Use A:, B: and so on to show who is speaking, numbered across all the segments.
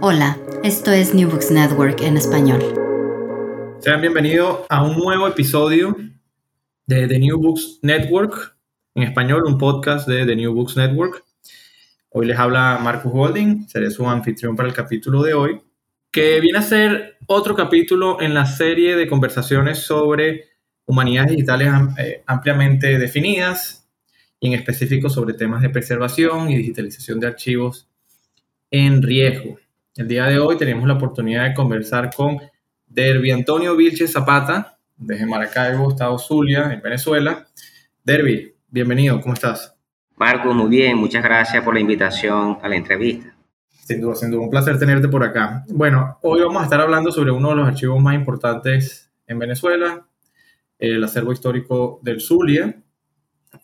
A: Hola, esto es New Books Network en español.
B: Sean bienvenidos a un nuevo episodio de The New Books Network en español, un podcast de The New Books Network. Hoy les habla Marcus Holding, seré su anfitrión para el capítulo de hoy, que viene a ser otro capítulo en la serie de conversaciones sobre humanidades digitales eh, ampliamente definidas y en específico sobre temas de preservación y digitalización de archivos en riesgo. El día de hoy tenemos la oportunidad de conversar con Derby Antonio Vilches Zapata, desde Maracaibo, Estado Zulia, en Venezuela. Derby, bienvenido, ¿cómo estás?
C: Marco, muy bien, muchas gracias por la invitación a la entrevista.
B: Sin duda, sin duda, un placer tenerte por acá. Bueno, hoy vamos a estar hablando sobre uno de los archivos más importantes en Venezuela, el acervo histórico del Zulia,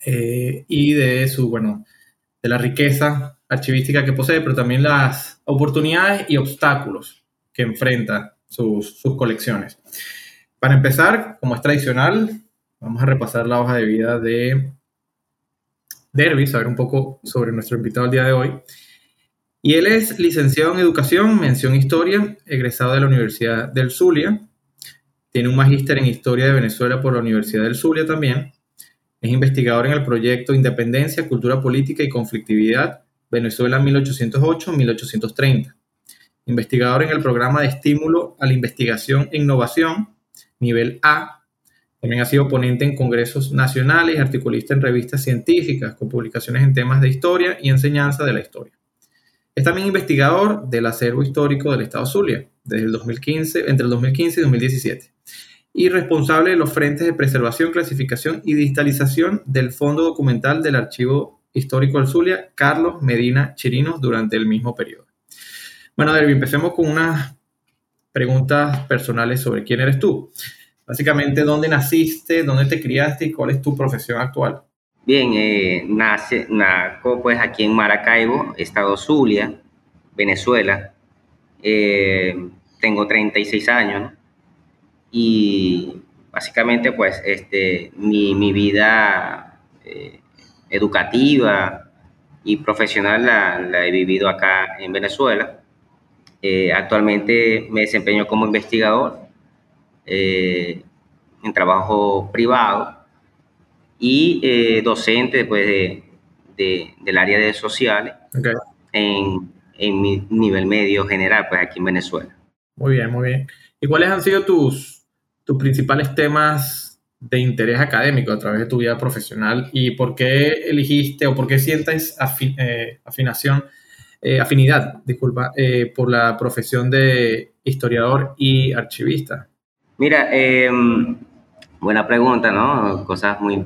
B: eh, y de su, bueno, de la riqueza archivística que posee, pero también las oportunidades y obstáculos que enfrenta sus, colecciones. Para empezar, como es tradicional, vamos a repasar la hoja de vida de Derby, saber un poco sobre nuestro invitado el día de hoy. Y él es licenciado en Educación, mención Historia, egresado de la Universidad del Zulia. Tiene un magíster en Historia de Venezuela por la Universidad del Zulia también. Es investigador en el proyecto Independencia, Cultura Política y Conflictividad Venezuela 1808-1830. Investigador en el programa de estímulo a la investigación e innovación, nivel A. También ha sido ponente en congresos nacionales articulista en revistas científicas con publicaciones en temas de historia y enseñanza de la historia. Es también investigador del acervo histórico del Estado Zulia desde el 2015, entre el 2015 y 2017 y responsable de los frentes de preservación, clasificación y digitalización del Fondo Documental del Archivo histórico del Zulia, Carlos Medina Chirinos, durante el mismo periodo. Bueno, Derby, empecemos con unas preguntas personales sobre quién eres tú. Básicamente, ¿dónde naciste, dónde te criaste y cuál es tu profesión actual?
C: Bien, eh, nace, naco pues aquí en Maracaibo, estado Zulia, Venezuela. Eh, tengo 36 años y básicamente pues este, mi, mi vida eh, educativa y profesional la, he vivido acá en Venezuela. Eh, actualmente me desempeño como investigador eh, en trabajo privado y eh, docente después de, del área de sociales en, en mi nivel medio general, pues aquí en Venezuela.
B: Muy bien, muy bien. ¿Y cuáles han sido tus, tus principales temas de interés académico a través de tu vida profesional y por qué elegiste o por qué sientes eh, afinación, eh, afinidad, disculpa, eh, por la profesión de historiador y archivista.
C: Mira, em, buena pregunta, ¿no? Cosas muy,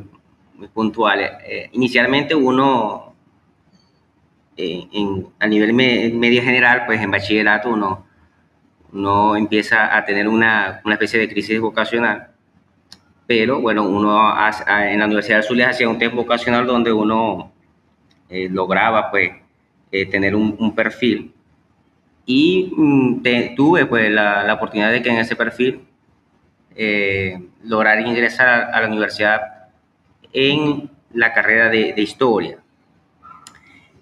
C: muy puntuales. inicialmente uno, en, a nivel medio general, pues en bachillerato uno, uno empieza a tener una, una especie de crisis vocacional pero bueno, uno en la Universidad de Zulia hacía un test vocacional donde uno eh, lograba pues eh, tener un, perfil y mm, tuve pues la, oportunidad de que en ese perfil eh, lograr ingresar a, la universidad en la carrera de, historia.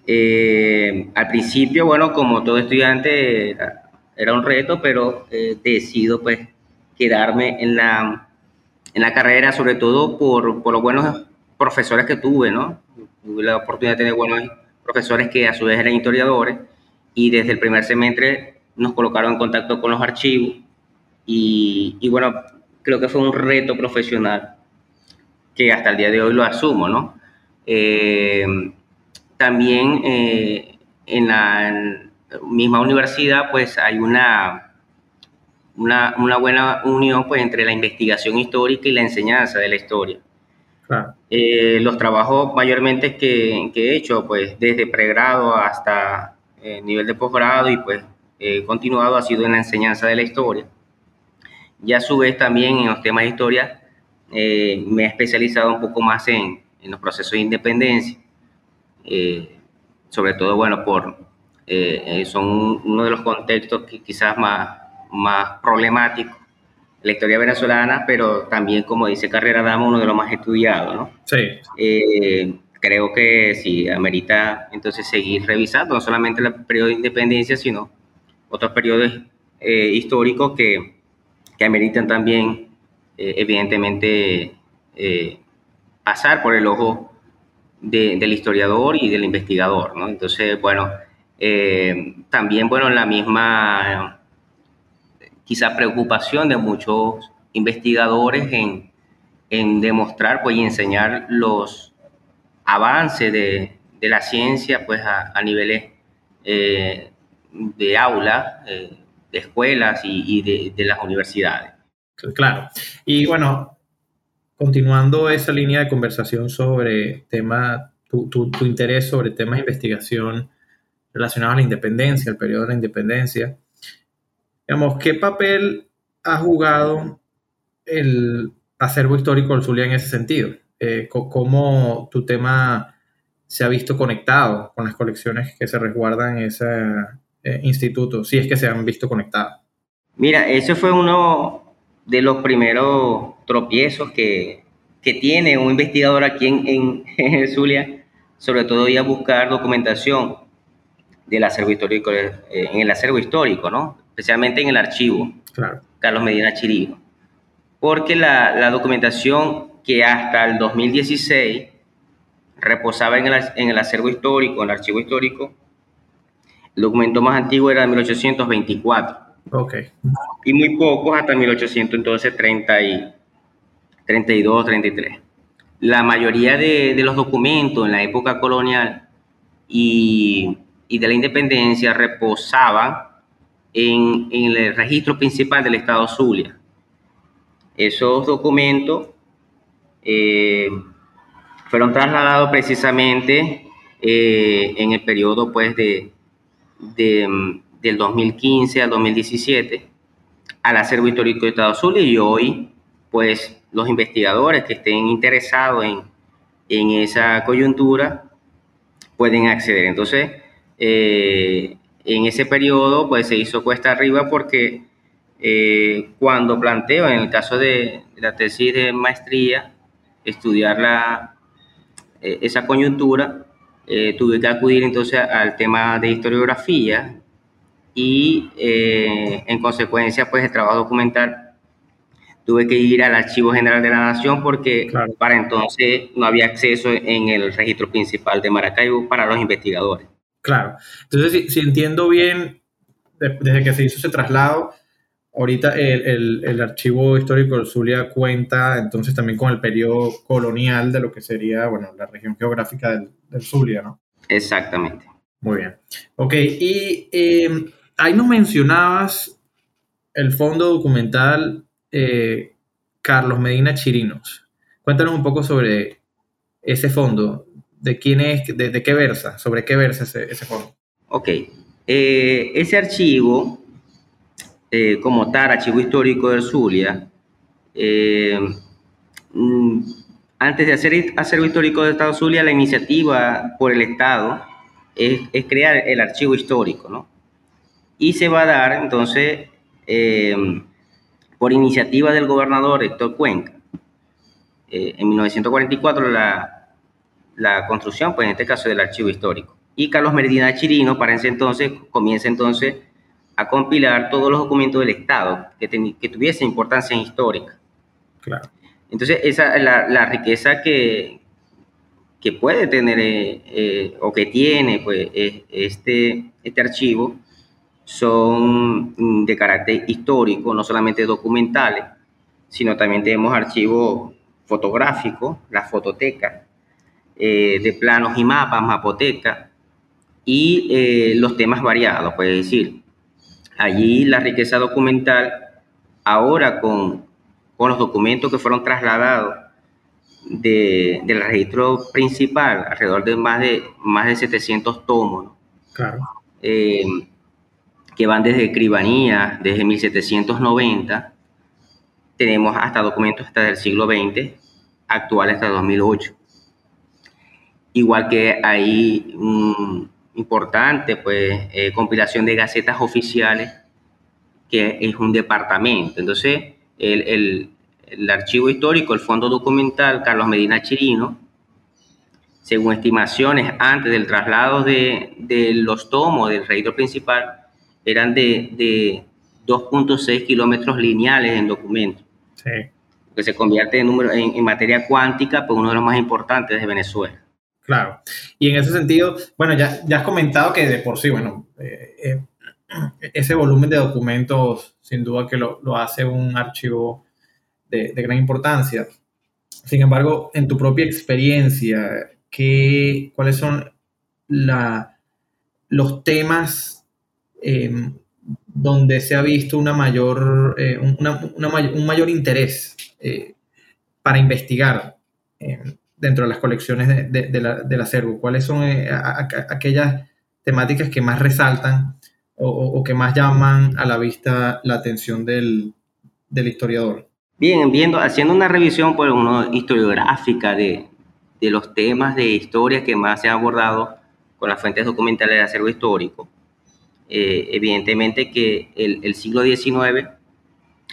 C: Eh, al principio, bueno, como todo estudiante era, un reto, pero decido pues quedarme en la, en la carrera, sobre todo por, por los buenos profesores que tuve, ¿no? Tuve la oportunidad de tener buenos profesores que a su vez eran historiadores y desde el primer semestre nos colocaron en contacto con los archivos y, y bueno, creo que fue un reto profesional que hasta el día de hoy lo asumo, ¿no? Eh, también eh, en la misma universidad pues hay una, una, una, buena unión pues entre la investigación histórica y la enseñanza de la historia. Eh, los trabajos mayormente que, que, he hecho pues desde pregrado hasta eh, nivel de posgrado y pues he continuado ha sido en la enseñanza de la historia. Y a su vez también en los temas de historia me he especializado un poco más en, en los procesos de independencia eh, sobre todo, bueno, por, eh, eh, son uno de los contextos que quizás más, más problemáticos la historia venezolana, pero también, como dice Carrera Dama, uno de los más estudiados, ¿no?
B: Sí.
C: creo que sí, amerita entonces seguir revisando no solamente el periodo de independencia, sino otros periodos históricos que, que ameritan también, evidentemente, pasar por el ojo del historiador y del investigador, ¿no? Entonces, bueno, eh, también, bueno, la misma quizá preocupación de muchos investigadores en, en demostrar pues, y enseñar los avances de, de la ciencia pues, a, a niveles eh, de aula, eh, de escuelas y, de, de las universidades.
B: Claro. Y bueno, continuando esa línea de conversación sobre tema, tu, tu, interés sobre temas de investigación relacionados a la independencia, el periodo de la independencia, digamos, ¿qué papel ha jugado el acervo histórico del Zulia en ese sentido? Eh, ¿Cómo tu tema se ha visto conectado con las colecciones que se resguardan en ese eh, instituto, si es que se han visto conectados?
C: Mira, ese fue uno de los primeros tropiezos que, que tiene un investigador aquí en, en, Zulia, sobre todo ir a buscar documentación del acervo histórico, eh, en el acervo histórico, ¿no? Especialmente en el archivo
B: claro.
C: Carlos Medina Chirino, porque la, la, documentación que hasta el 2016 reposaba en el, en el acervo histórico, en el archivo histórico, el documento más antiguo era de 1824
B: Okay.
C: Y muy pocos hasta 1800, entonces 30 y 32, 33. La mayoría de, de los documentos en la época colonial y, y de la independencia reposaban en, en, el registro principal del Estado Zulia. Esos documentos eh, fueron trasladados precisamente eh, en el periodo pues, de, de del 2015 al 2017 al acervo histórico de Estado Zulia y hoy, pues, los investigadores que estén interesados en, en esa coyuntura pueden acceder. Entonces, eh, en ese periodo, pues, se hizo cuesta arriba porque eh, cuando planteo, en el caso de, la tesis de maestría, estudiar la, eh, esa coyuntura, tuve que acudir entonces al tema de historiografía, y eh, en consecuencia, pues el trabajo documental tuve que ir al Archivo General de la Nación porque para entonces no había acceso en el registro principal de Maracaibo para los investigadores.
B: Claro. Entonces, si, entiendo bien, desde que se hizo ese traslado, ahorita el, el, el, archivo histórico de Zulia cuenta entonces también con el periodo colonial de lo que sería, bueno, la región geográfica del, del Zulia, ¿no?
C: Exactamente.
B: Muy bien. Ok, y eh, ahí nos mencionabas el fondo documental eh, Carlos Medina Chirinos. Cuéntanos un poco sobre ese fondo, de quién es, de, qué versa, sobre qué versa ese, fondo.
C: Ok, eh, ese archivo, eh, como tal, archivo histórico del Zulia, mm, antes de hacer acervo histórico del Estado Zulia, la iniciativa por el Estado es, es crear el archivo histórico, ¿no? y se va a dar entonces por iniciativa del gobernador Héctor Cuenca. Eh, en 1944 la, la construcción, pues en este caso del archivo histórico. Y Carlos Medina Chirino, para ese entonces, comienza entonces a compilar todos los documentos del Estado que, que tuviesen importancia histórica.
B: Claro.
C: Entonces, esa la, la riqueza que, que puede tener eh, eh, o que tiene pues, este, este archivo son mm, de carácter histórico, no solamente documentales, sino también tenemos archivos fotográficos, la fototeca, eh, de planos y mapas, mapoteca, y los temas variados, puede decir, allí la riqueza documental, ahora con, con los documentos que fueron trasladados de, del registro principal, alrededor de más de, más de 700 tomos,
B: claro.
C: eh, que van desde escribanía, desde 1790, tenemos hasta documentos hasta el siglo XX, actuales hasta 2008. Igual que hay un importante pues, eh, compilación de gacetas oficiales, que es un departamento. Entonces, el, el, el archivo histórico, el fondo documental Carlos Medina Chirino, según estimaciones antes del traslado de, de los tomos del registro principal, eran de, de 2.6 kilómetros lineales en documentos.
B: Sí.
C: Que se convierte en, número, en, en, materia cuántica, pues uno de los más importantes de Venezuela.
B: Claro. Y en ese sentido, bueno, ya, ya has comentado que de por sí, bueno, eh, eh, ese volumen de documentos, sin duda que lo, lo hace un archivo de, de, gran importancia. Sin embargo, en tu propia experiencia, ¿qué, ¿cuáles son la, los temas eh, donde se ha visto una mayor, eh, una, una, un mayor interés para investigar dentro de las colecciones de, de, de la, del acervo? ¿Cuáles son a, aquellas temáticas que más resaltan o, o, que más llaman a la vista la atención del, del historiador?
C: Bien, viendo, haciendo una revisión por uno, historiográfica de, de, los temas de historia que más se han abordado con las fuentes documentales de acervo histórico, eh, evidentemente que el, el, siglo XIX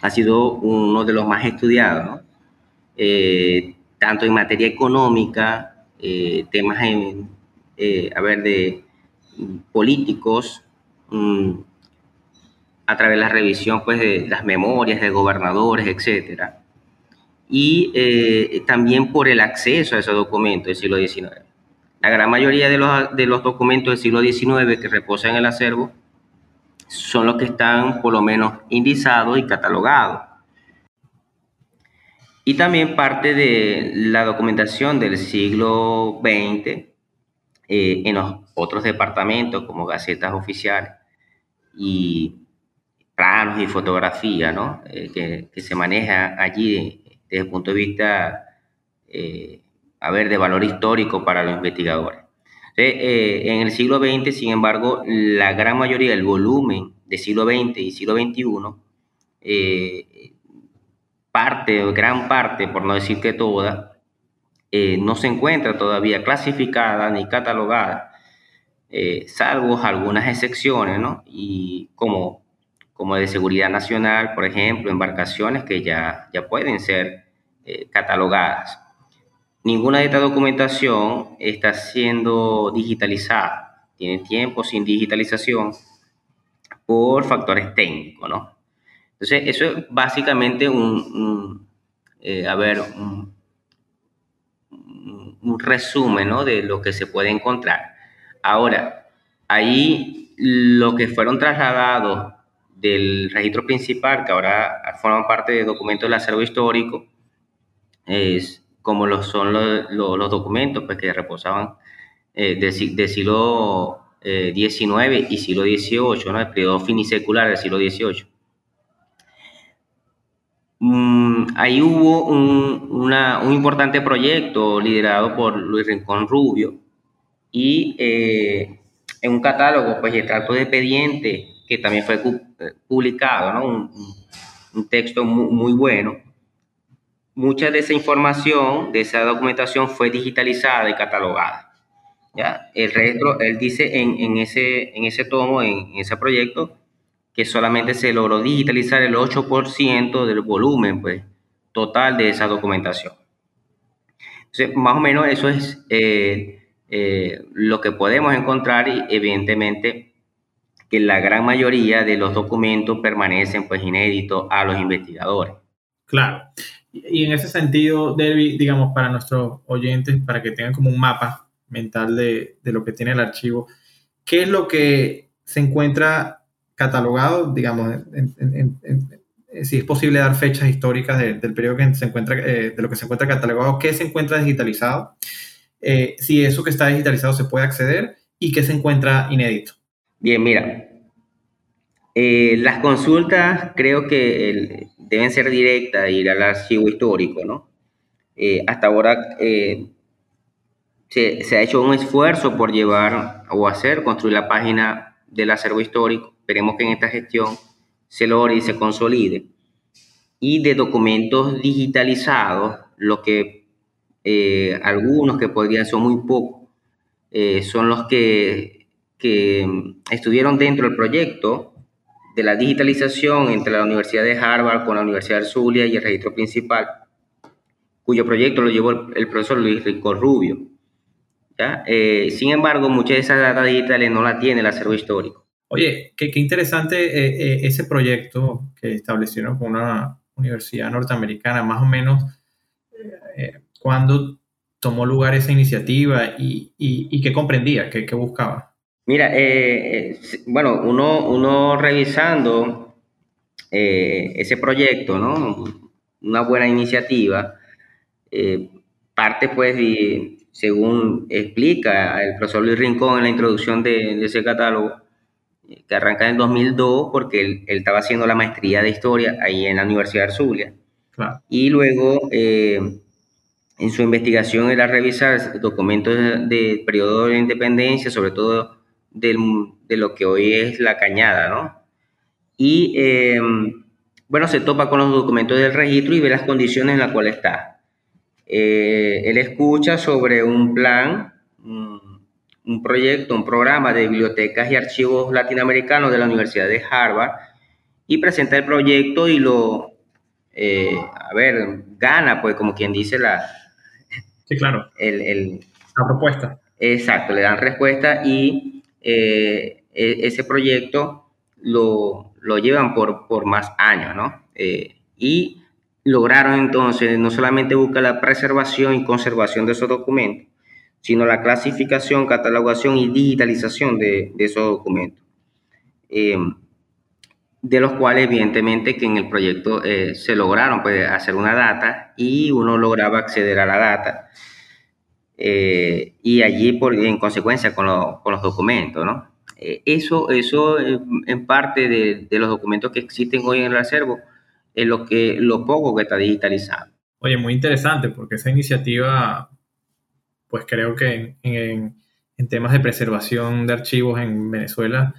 C: ha sido uno de los más estudiados, ¿no? eh, tanto en materia económica, eh, temas en, eh, a ver, de políticos, mmm, a través de la revisión pues, de las memorias de gobernadores, etc. Y eh, también por el acceso a esos documentos del siglo XIX. La gran mayoría de los, de los documentos del siglo XIX que reposan en el acervo son los que están por lo menos indizados y catalogados. Y también parte de la documentación del siglo XX eh, en los otros departamentos como gacetas oficiales y planos y fotografía. Eh, que, se maneja allí desde el punto de vista, eh, a ver, de valor histórico para los investigadores. Entonces, eh, en el siglo XX, sin embargo, la gran mayoría del volumen del siglo XX y siglo XXI, parte, gran parte, por no decir que toda, no se encuentra todavía clasificada ni catalogada, salvo algunas excepciones, ¿no? Y como como de seguridad nacional, por ejemplo, embarcaciones que ya, ya pueden ser eh, catalogadas. Ninguna de esta documentación está siendo digitalizada, tiene tiempo sin digitalización por factores técnicos, ¿no? Entonces, eso es básicamente un, eh, a ver, un, resumen, ¿no? De lo que se puede encontrar. Ahora, ahí lo que fueron trasladados del registro principal, que ahora forman parte de documentos del acervo histórico, es como lo son los, los, documentos pues, que reposaban eh, del de siglo eh, XIX y siglo XVIII, ¿no? el periodo finisecular del siglo XVIII. Mm, ahí hubo un, una, un, importante proyecto liderado por Luis Rincón Rubio y eh, en un catálogo, pues, el trato de expediente que también fue publicado, ¿no? un, un, texto muy, muy, bueno. Mucha de esa información, de esa documentación fue digitalizada y catalogada. ¿ya? El resto, él dice en, en, ese, en ese tomo, en, en ese proyecto, que solamente se logró digitalizar el 8% del volumen pues, total de esa documentación. Entonces, más o menos eso es eh, eh, lo que podemos encontrar y evidentemente que la gran mayoría de los documentos permanecen pues inéditos a los investigadores.
B: Claro. Y en ese sentido, Derby, digamos, para nuestros oyentes, para que tengan como un mapa mental de, de lo que tiene el archivo, ¿qué es lo que se encuentra catalogado, digamos, si es posible dar fechas históricas del periodo que se encuentra, eh, de lo que se encuentra catalogado, qué se encuentra digitalizado, eh, si eso que está digitalizado se puede acceder y qué se encuentra inédito.
C: Bien, mira, eh, las consultas creo que deben ser directas, ir al archivo histórico, ¿no? hasta ahora se, se ha hecho un esfuerzo por llevar o hacer, construir la página del acervo histórico Esperemos que en esta gestión se logre y se consolide. Y de documentos digitalizados, lo que eh, algunos que podrían ser muy pocos, eh, son los que, que estuvieron dentro del proyecto de la digitalización entre la Universidad de Harvard con la Universidad de Zulia y el registro principal, cuyo proyecto lo llevó el, profesor Luis Rico Rubio. Eh, sin embargo, muchas de esas datas digitales no las tiene el acervo histórico.
B: Oye, qué, interesante eh, eh, ese proyecto que establecieron con una universidad norteamericana, más o menos, eh, cuando tomó lugar esa iniciativa y, qué comprendía, qué, buscaba.
C: Mira, bueno, uno, uno revisando ese proyecto, ¿no? Una buena iniciativa, parte pues, según explica el profesor Luis Rincón en la introducción de ese catálogo, que arranca en 2002 porque él, estaba haciendo la maestría de historia ahí en la Universidad de Zulia. Y luego, eh, en su investigación, era revisar documentos del periodo de independencia, sobre todo de lo que hoy es la cañada, ¿no? Y, eh, bueno, se topa con los documentos del registro y ve las condiciones en las cuales está. Eh, él escucha sobre un plan, un proyecto, un programa de bibliotecas y archivos latinoamericanos de la Universidad de Harvard y presenta el proyecto y lo, eh, a ver, gana, pues como quien dice la...
B: Sí, claro.
C: El,
B: la propuesta.
C: Exacto, le dan respuesta y eh, e, ese proyecto lo, lo, llevan por, por más años, ¿no? Eh, y lograron entonces no solamente buscar la preservación y conservación de esos documentos, sino la clasificación, catalogación y digitalización de, esos documentos. Eh, de los cuales evidentemente que en el proyecto eh, se lograron pues, hacer una data y uno lograba acceder a la data eh, y allí por, en consecuencia con, los documentos. ¿no? eso eso en parte de, de, los documentos que existen hoy en el acervo es lo, que, lo poco que está digitalizado.
B: Oye, muy interesante porque esa iniciativa pues creo que en, temas de preservación de archivos en Venezuela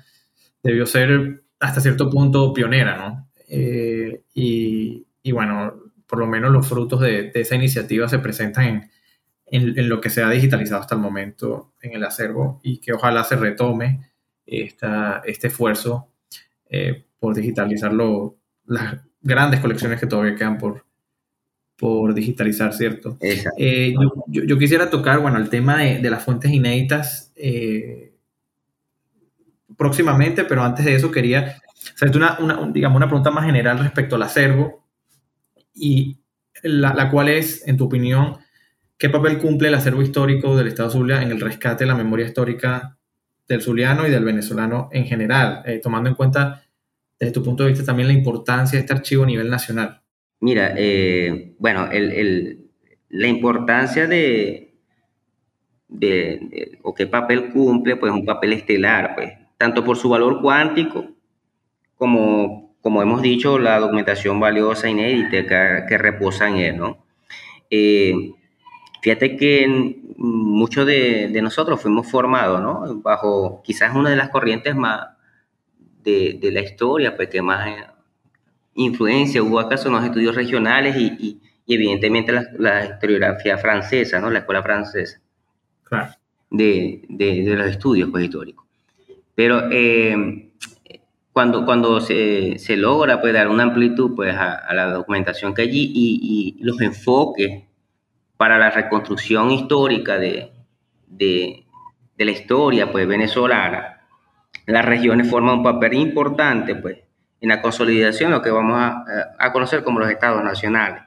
B: debió ser hasta cierto punto pionera, ¿no? Eh, y, bueno, por lo menos los frutos de, esa iniciativa se presentan en, lo que se ha digitalizado hasta el momento en el acervo y que ojalá se retome esta, este esfuerzo eh, por digitalizar las grandes colecciones que todavía quedan por, por digitalizar, ¿cierto? Eh, yo, quisiera tocar, bueno, el tema de, las fuentes inéditas eh, próximamente, pero antes de eso quería hacerte una, digamos, una pregunta más general respecto al acervo y la, cual es, en tu opinión, ¿qué papel cumple el acervo histórico del Estado Zulia en el rescate de la memoria histórica del zuliano y del venezolano en general, eh, tomando en cuenta desde tu punto de vista también la importancia de este archivo a nivel nacional?
C: Mira, eh, bueno, la importancia de, o qué papel cumple, pues un papel estelar, pues, tanto por su valor cuántico como, como hemos dicho, la documentación valiosa, inédita que, reposa en él, ¿no? Eh, fíjate que muchos de, nosotros fuimos formados, ¿no? Bajo quizás una de las corrientes más de, de la historia, pues que más influencia, hubo acaso los estudios regionales y, evidentemente la, historiografía francesa, ¿no? La escuela francesa. De, los estudios pues, históricos. Pero eh, cuando, cuando se, se, logra pues, dar una amplitud pues, a, la documentación que allí y, y, los enfoques para la reconstrucción histórica de, de, de, la historia pues, venezolana, las regiones forman un papel importante pues, en la consolidación, lo que vamos a, a conocer como los estados nacionales.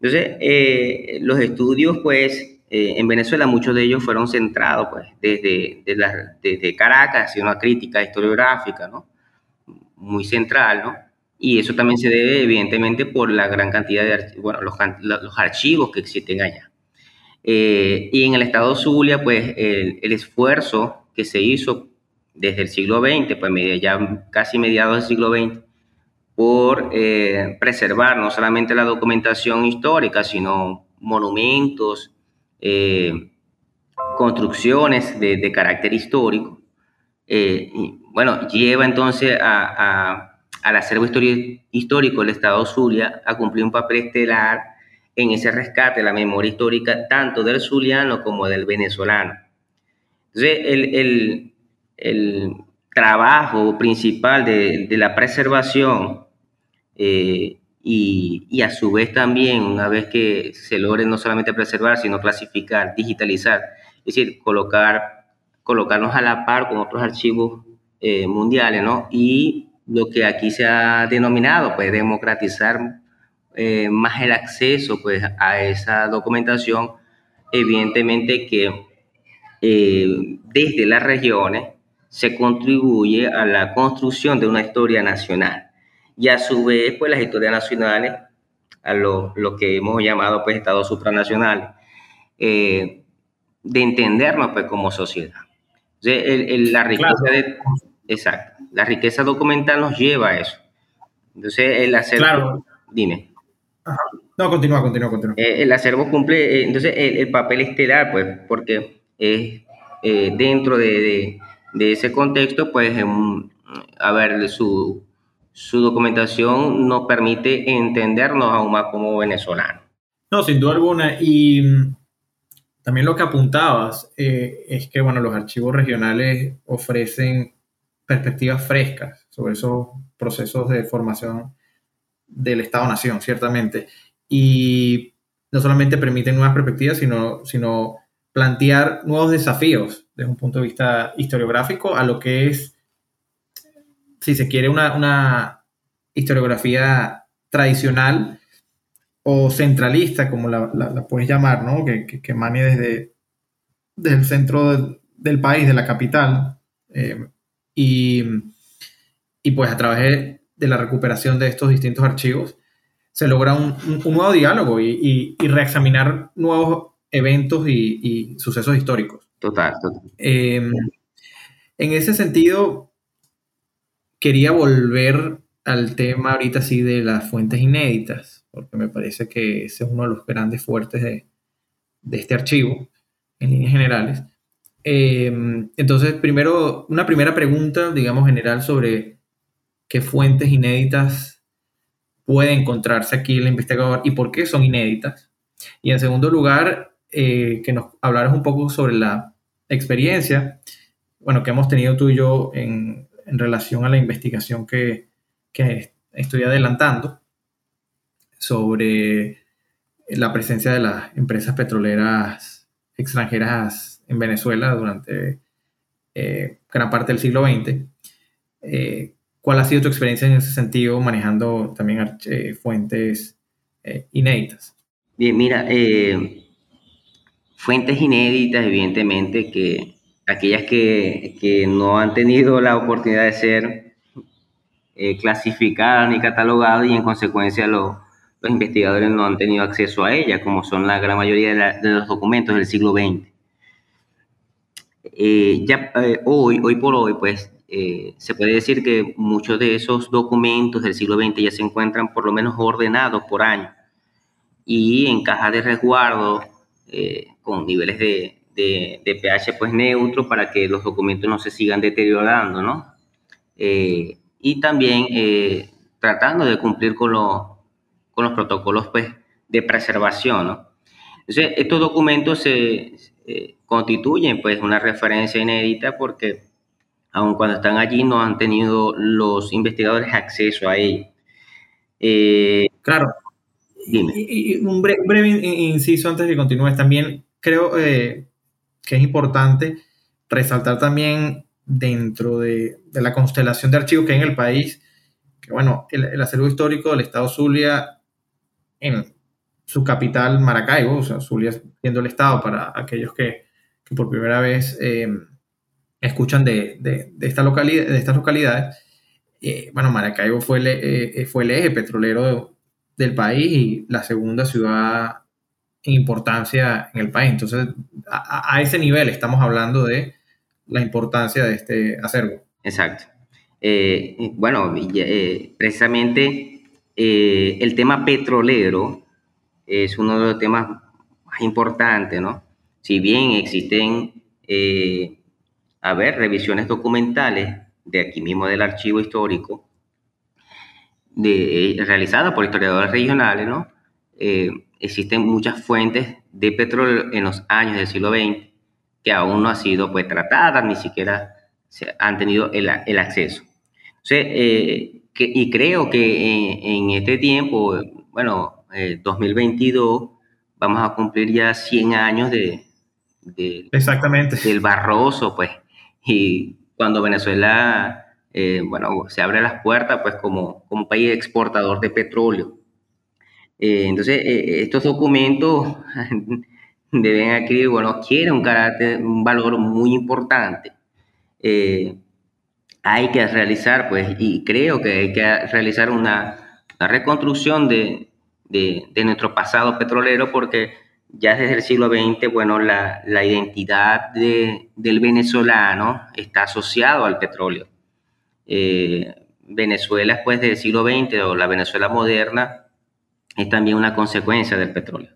C: Entonces, eh, los estudios, pues, eh, en Venezuela, muchos de ellos fueron centrados, pues, desde, desde, Caracas, hacia una crítica historiográfica, ¿no? Muy central, ¿no? Y eso también se debe, evidentemente, por la gran cantidad de bueno, los, los archivos que existen allá. Eh, y en el estado Zulia, pues, el, el, esfuerzo que se hizo desde el siglo XX, pues, ya casi mediados del siglo XX, por eh, preservar no solamente la documentación histórica, sino monumentos, eh, construcciones de, carácter histórico. Eh, bueno, lleva entonces a, al acervo histórico del Estado Zulia a cumplir un papel estelar en ese rescate de la memoria histórica tanto del zuliano como del venezolano. Entonces, el, el, trabajo principal de, de la preservación eh, y, a su vez también, una vez que se logre no solamente preservar, sino clasificar, digitalizar, es decir, colocar, colocarnos a la par con otros archivos eh, mundiales, ¿no? Y lo que aquí se ha denominado, pues, democratizar eh, más el acceso, pues, a esa documentación, evidentemente que desde las regiones se contribuye a la construcción de una historia nacional y a su vez pues las historias nacionales, a lo, lo que hemos llamado pues estados supranacionales, eh, de entendernos pues como sociedad. Entonces, la riqueza de, exacto, la riqueza documental nos lleva a eso. Entonces, el acervo, claro. dime.
B: No, continúa, continúa, continúa.
C: Eh, el acervo cumple, eh, entonces, el, papel estelar, pues, porque es dentro de, de, de, ese contexto, pues, a ver, su, su documentación nos permite entendernos aún más como venezolanos.
B: No, sin duda alguna. Y mm, también lo que apuntabas eh, es que, bueno, los archivos regionales ofrecen perspectivas frescas sobre esos procesos de formación del Estado-Nación, ciertamente. Y no solamente permiten nuevas perspectivas, sino, sino plantear nuevos desafíos desde un punto de vista historiográfico a lo que es si se quiere, una, historiografía tradicional o centralista, como la, puedes llamar, ¿no? que, que, mane desde, el centro del país, de la capital, eh, y, pues a través de la recuperación de estos distintos archivos se logra un, nuevo diálogo y, reexaminar nuevos eventos y, sucesos históricos.
C: Total, total.
B: Eh, en ese sentido, quería volver al tema ahorita sí de las fuentes inéditas, porque me parece que ese es uno de los grandes fuertes de, este archivo, en líneas generales. Em, entonces, primero, una primera pregunta, digamos, general sobre qué fuentes inéditas puede encontrarse aquí el investigador y por qué son inéditas. Y en segundo lugar, eh, que nos hablaras un poco sobre la experiencia, bueno, que hemos tenido tú y yo en, relación a la investigación que, estoy adelantando sobre la presencia de las empresas petroleras extranjeras en Venezuela durante eh, gran parte del siglo XX. Eh, ¿Cuál ha sido tu experiencia en ese sentido manejando también eh, fuentes inéditas?
C: Bien, mira, fuentes inéditas, evidentemente, que aquellas que, no han tenido la oportunidad de ser eh, clasificadas ni catalogadas y en consecuencia los investigadores no han tenido acceso a ellas, como son la gran mayoría de, los documentos del siglo XX. Eh, ya eh, hoy, hoy por hoy, pues se puede decir que muchos de esos documentos del siglo XX ya se encuentran por lo menos ordenados por año y en cajas de resguardo con niveles de, de, pH pues neutro para que los documentos no se sigan deteriorando, ¿no? Eh, y también eh, tratando de cumplir con, con los protocolos pues, de preservación, ¿no? Entonces, estos documentos constituyen pues una referencia inédita porque aun cuando están allí, no han tenido los investigadores acceso a ello.
B: Eh, Y, un, breve, inciso antes de que continúes. También creo eh, que es importante resaltar también dentro de, la constelación de archivos que hay en el país, que bueno, el, acervo histórico del Estado Zulia en su capital Maracaibo, o sea, Zulia siendo el Estado para aquellos que, por primera vez eh, escuchan de, esta localidad, de estas localidades, eh, bueno, Maracaibo fue el, fue el eje petrolero del país y la segunda ciudad en importancia en el país. Entonces, a, ese nivel estamos hablando de la importancia de este acervo.
C: Exacto. Eh, bueno, precisamente el tema petrolero es uno de los temas más importantes, ¿no? Si bien existen, a ver, revisiones documentales de aquí mismo del archivo histórico, de, realizada por historiadores regionales, ¿no? Eh, existen muchas fuentes de petróleo en los años del siglo XX que aún no han sido pues tratadas, ni siquiera se han tenido el, el acceso. Eh, y creo que en, este tiempo, bueno, 2022, eh, vamos a cumplir ya 100 años de, de
B: Exactamente.
C: del Barroso, pues, y cuando Venezuela, eh, bueno, se abre las puertas, pues como, como país exportador de petróleo. Eh, entonces, eh, estos documentos deben adquirir, bueno, quieren un carácter, un valor muy importante. hay que realizar, pues, y creo que hay que realizar una, reconstrucción de, de, de nuestro pasado petrolero porque ya desde el siglo XX, bueno, la, la identidad de, del venezolano está asociado al petróleo. Eh, Venezuela, después del siglo XX, o la Venezuela moderna, es también una consecuencia del petróleo.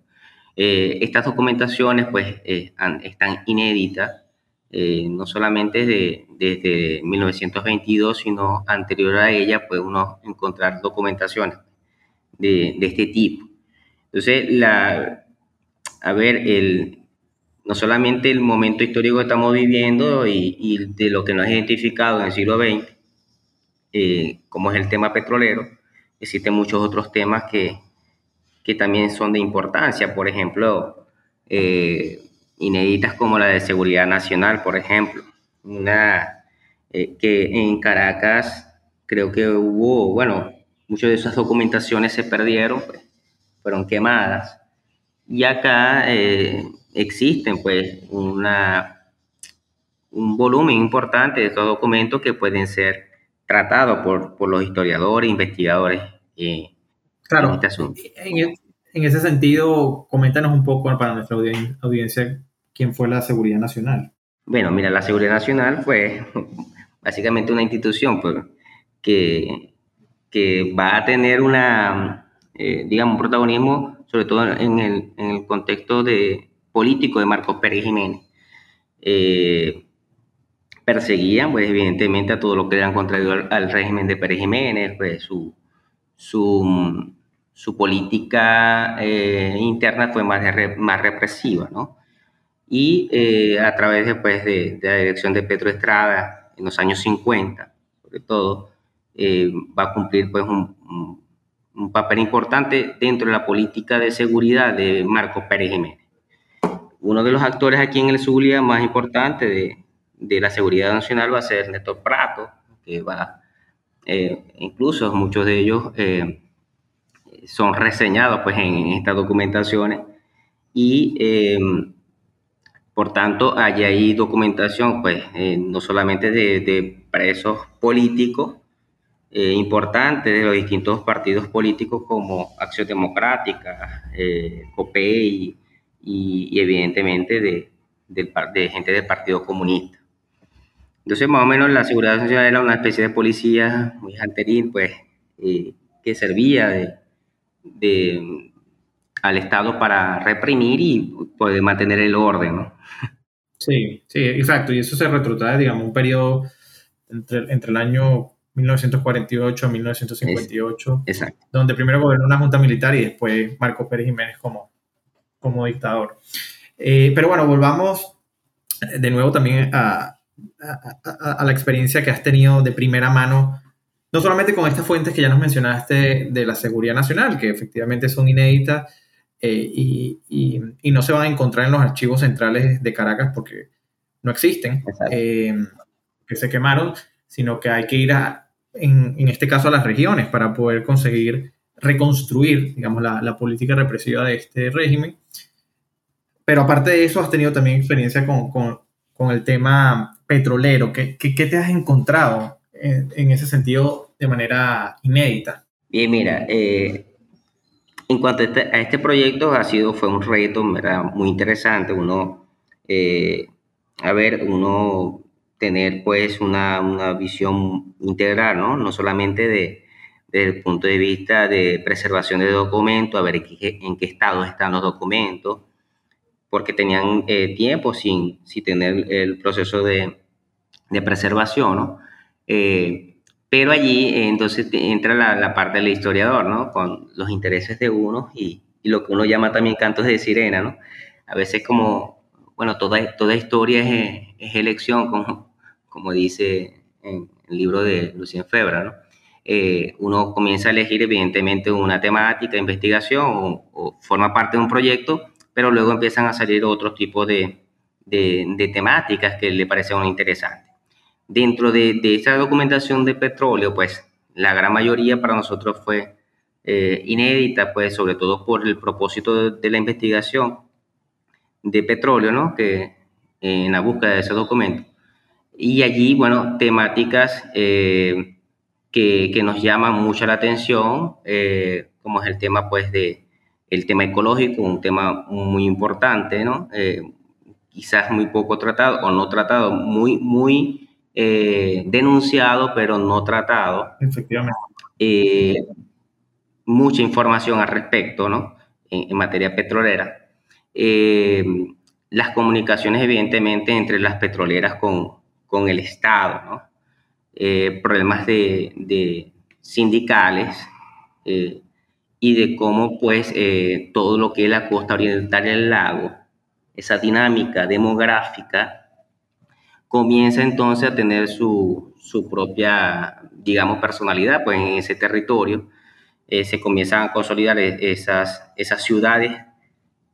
C: Eh, estas documentaciones, pues, eh, están inéditas, no solamente de, desde 1922, sino anterior a ella, puede uno encontrar documentaciones de, este tipo. Entonces, a ver, no solamente el momento histórico que estamos viviendo y, de lo que nos ha identificado en el siglo XX, eh, como es el tema petrolero, existen muchos otros temas que, también son de importancia, por ejemplo, eh, inéditas como la de seguridad nacional, por ejemplo, una eh, que en Caracas creo que hubo, bueno, muchas de esas documentaciones se perdieron, pues, fueron quemadas. Y acá eh, existen pues una, un volumen importante de estos documentos que pueden ser tratados por, por los historiadores, investigadores
B: eh, claro, en este asunto. En, en, ese sentido, coméntanos un poco para nuestra audiencia quién fue la Seguridad Nacional.
C: Bueno, mira, la Seguridad Nacional fue básicamente una institución pues, que, que va a tener una, eh, digamos, un protagonismo sobre todo en el, en el contexto de, político de Marcos Pérez Jiménez. Eh, perseguían, pues evidentemente, a todo lo que eran contrario al, régimen de Pérez Jiménez, pues su, su, su política eh, interna fue más, más represiva, ¿no? Y eh, a través después de, de, la dirección de Pedro Estrada, en los años 50, sobre todo, va a cumplir pues un un papel importante dentro de la política de seguridad de Marcos Pérez Jiménez. Uno de los actores aquí en el Zulia más importante de, de la seguridad nacional va a ser Néstor Prato, que va, eh, incluso muchos de ellos eh, son reseñados pues, en, estas documentaciones y eh, por tanto hay ahí documentación pues, no solamente de, presos políticos, importantes de los distintos partidos políticos como Acción Democrática, COPEI y, evidentemente de, de, gente del Partido Comunista. Entonces, más o menos la Seguridad Nacional era una especie de policía muy anterín, pues, eh, que servía de, de, al Estado para reprimir y poder mantener el orden, ¿no?
B: Sí, sí, exacto. Y eso se retrotrae, digamos, un periodo entre, entre el año 1948 a 1958, Exacto. donde primero gobernó una junta militar y después Marcos Pérez Jiménez como, como dictador. Eh, pero bueno, volvamos de nuevo también a, a, la experiencia que has tenido de primera mano, no solamente con estas fuentes que ya nos mencionaste de la seguridad nacional, que efectivamente son inéditas eh, y, no se van a encontrar en los archivos centrales de Caracas porque no existen, eh, que se quemaron, sino que hay que ir a, en, en, este caso a las regiones para poder conseguir reconstruir, digamos, la, la política represiva de este régimen. Pero aparte de eso, has tenido también experiencia con, con, con el tema petrolero. ¿Qué, ¿Qué, qué, te has encontrado en, ese sentido de manera inédita?
C: Bien, mira, eh, en cuanto a este, a este, proyecto, ha sido, fue un reto ¿verdad? muy interesante. Uno, eh, a ver, uno tener pues una, una visión integral, ¿no? No solamente de, desde el punto de vista de preservación de documentos, a ver en qué, estado están los documentos, porque tenían eh, tiempo sin, sin, tener el proceso de, de preservación, ¿no? Eh, pero allí eh, entonces entra la, la, parte del historiador, ¿no? Con los intereses de uno y, y, lo que uno llama también cantos de sirena, ¿no? A veces como, bueno, toda, toda historia es, es elección, como, como dice en el libro de Lucien Febra, ¿no? Eh, uno comienza a elegir evidentemente una temática, investigación o, forma parte de un proyecto, pero luego empiezan a salir otros tipos de, de, temáticas que le parecen interesantes. Dentro de, de, esta documentación de petróleo, pues la gran mayoría para nosotros fue eh, inédita, pues sobre todo por el propósito de, la investigación de petróleo, ¿no? Que en la búsqueda de esos documentos. Y allí, bueno, temáticas eh, que, que nos llaman mucho la atención, eh, como es el tema, pues, de el tema ecológico, un tema muy importante, ¿no? Eh, quizás muy poco tratado o no tratado, muy, muy eh, denunciado, pero no tratado.
B: Efectivamente.
C: mucha información al respecto, ¿no? En, en materia petrolera. las comunicaciones, evidentemente, entre las petroleras con, con el Estado, ¿no? Eh, problemas de, sindicales eh, y de cómo pues eh, todo lo que es la costa oriental del lago, esa dinámica demográfica, comienza entonces a tener su, su propia, digamos, personalidad pues en ese territorio. se comienzan a consolidar e, esas, esas ciudades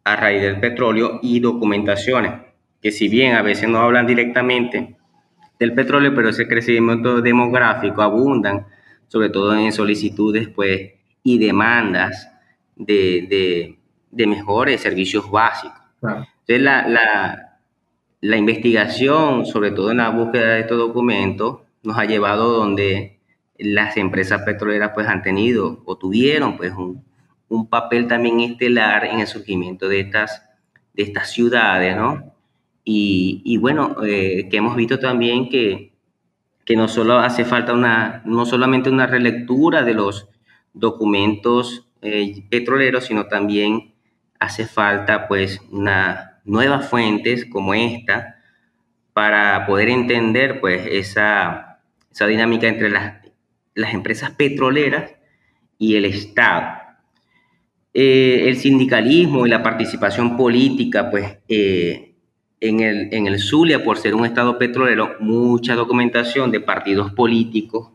C: a raíz del petróleo y documentaciones que si bien a veces no hablan directamente del petróleo, pero ese crecimiento demográfico abundan, sobre todo en solicitudes pues, y demandas de, de, mejores servicios básicos. Entonces, la, la, la, investigación, sobre todo en la búsqueda de estos documentos, nos ha llevado donde las empresas petroleras pues, han tenido o tuvieron pues, un, un papel también estelar en el surgimiento de estas, de estas ciudades, ¿no? Y, bueno, eh, que hemos visto también que, que no solo hace falta una, no solamente una relectura de los documentos eh, petroleros, sino también hace falta pues una nuevas fuentes como esta para poder entender pues esa, esa dinámica entre las, las empresas petroleras y el Estado. Eh, el sindicalismo y la participación política pues en el, en el Zulia, por ser un estado petrolero, mucha documentación de partidos políticos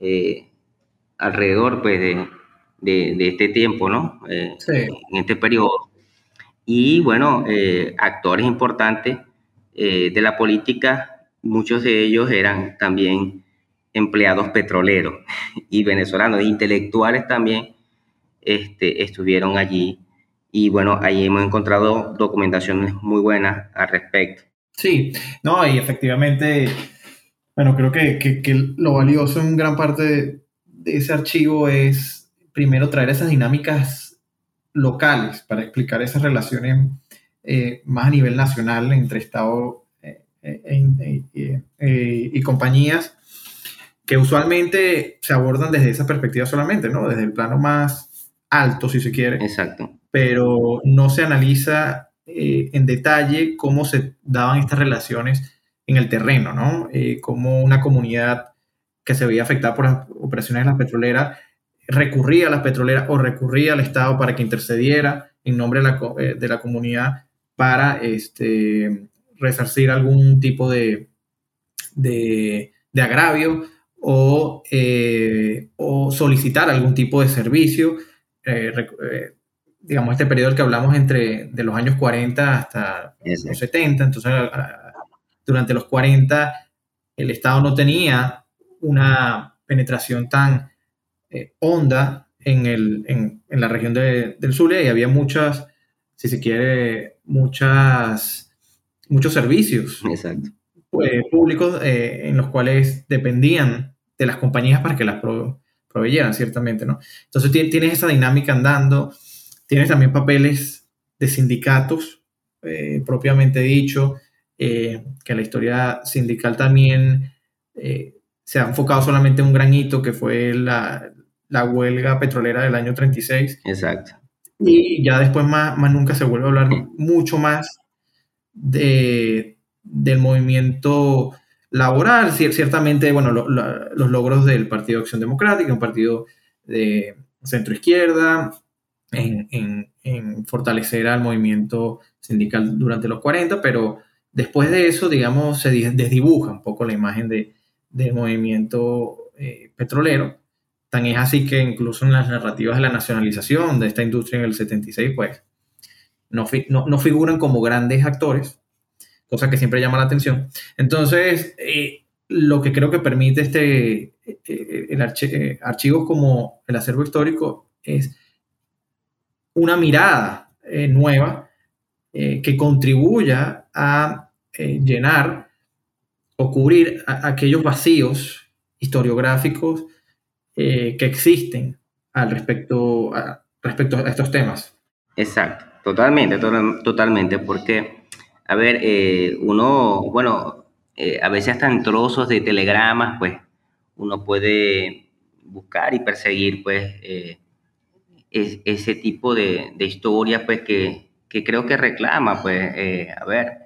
C: eh, alrededor pues, de, de, este tiempo, ¿no? Eh, en este periodo. Y bueno, eh, actores importantes de la política, muchos de ellos eran también empleados petroleros y venezolanos, intelectuales también este, estuvieron allí y bueno, ahí hemos encontrado documentaciones muy buenas al respecto.
B: Sí, no, y efectivamente, bueno, creo que, que, lo valioso en gran parte de, ese archivo es primero traer esas dinámicas locales para explicar esas relaciones eh, más a nivel nacional entre Estado eh, eh, y compañías que usualmente se abordan desde esa perspectiva solamente, ¿no? Desde el plano más alto, si se quiere.
C: Exacto
B: pero no se analiza eh, en detalle cómo se daban estas relaciones en el terreno, ¿no? Eh, cómo una comunidad que se veía afectada por las operaciones de las petroleras recurría a las petroleras o recurría al Estado para que intercediera en nombre de la, eh, de la comunidad para este, resarcir algún tipo de, de, agravio o, o, solicitar algún tipo de servicio. digamos, este periodo del que hablamos entre de los años 40 hasta los 70, entonces durante los 40 el Estado no tenía una penetración tan eh, honda en, el, en, la región del Zulia y había muchas, si se quiere, muchas, muchos servicios eh, públicos eh, en los cuales dependían de las compañías para que las proveyeran, ciertamente, ¿no? Entonces tienes esa dinámica andando, tienes también papeles de sindicatos, propiamente dicho, que la historia sindical también se ha enfocado solamente en un gran hito que fue la, la huelga petrolera del año 36.
C: Exacto.
B: Y ya después más, más nunca se vuelve a hablar mucho más de, del movimiento laboral. Ciertamente, bueno, los logros del Partido Acción Democrática, un partido de centro izquierda, en, en, en, fortalecer al movimiento sindical durante los 40, pero después de eso, digamos, se desdibuja un poco la imagen de, del movimiento eh, petrolero. Tan es así que incluso en las narrativas de la nacionalización de esta industria en el 76, pues no, figuran como grandes actores, cosa que siempre llama la atención. Entonces, eh, lo que creo que permite este, eh, el archivos como el acervo histórico es una mirada nueva que contribuya a llenar o cubrir aquellos vacíos historiográficos eh, que existen al respecto a, respecto a estos temas.
C: Exacto, totalmente, totalmente, porque, a ver, eh, uno, bueno, eh, a veces hasta en trozos de telegramas, pues, uno puede buscar y perseguir, pues, ese tipo de, de historias, pues, que, que, creo que reclama, pues, a ver,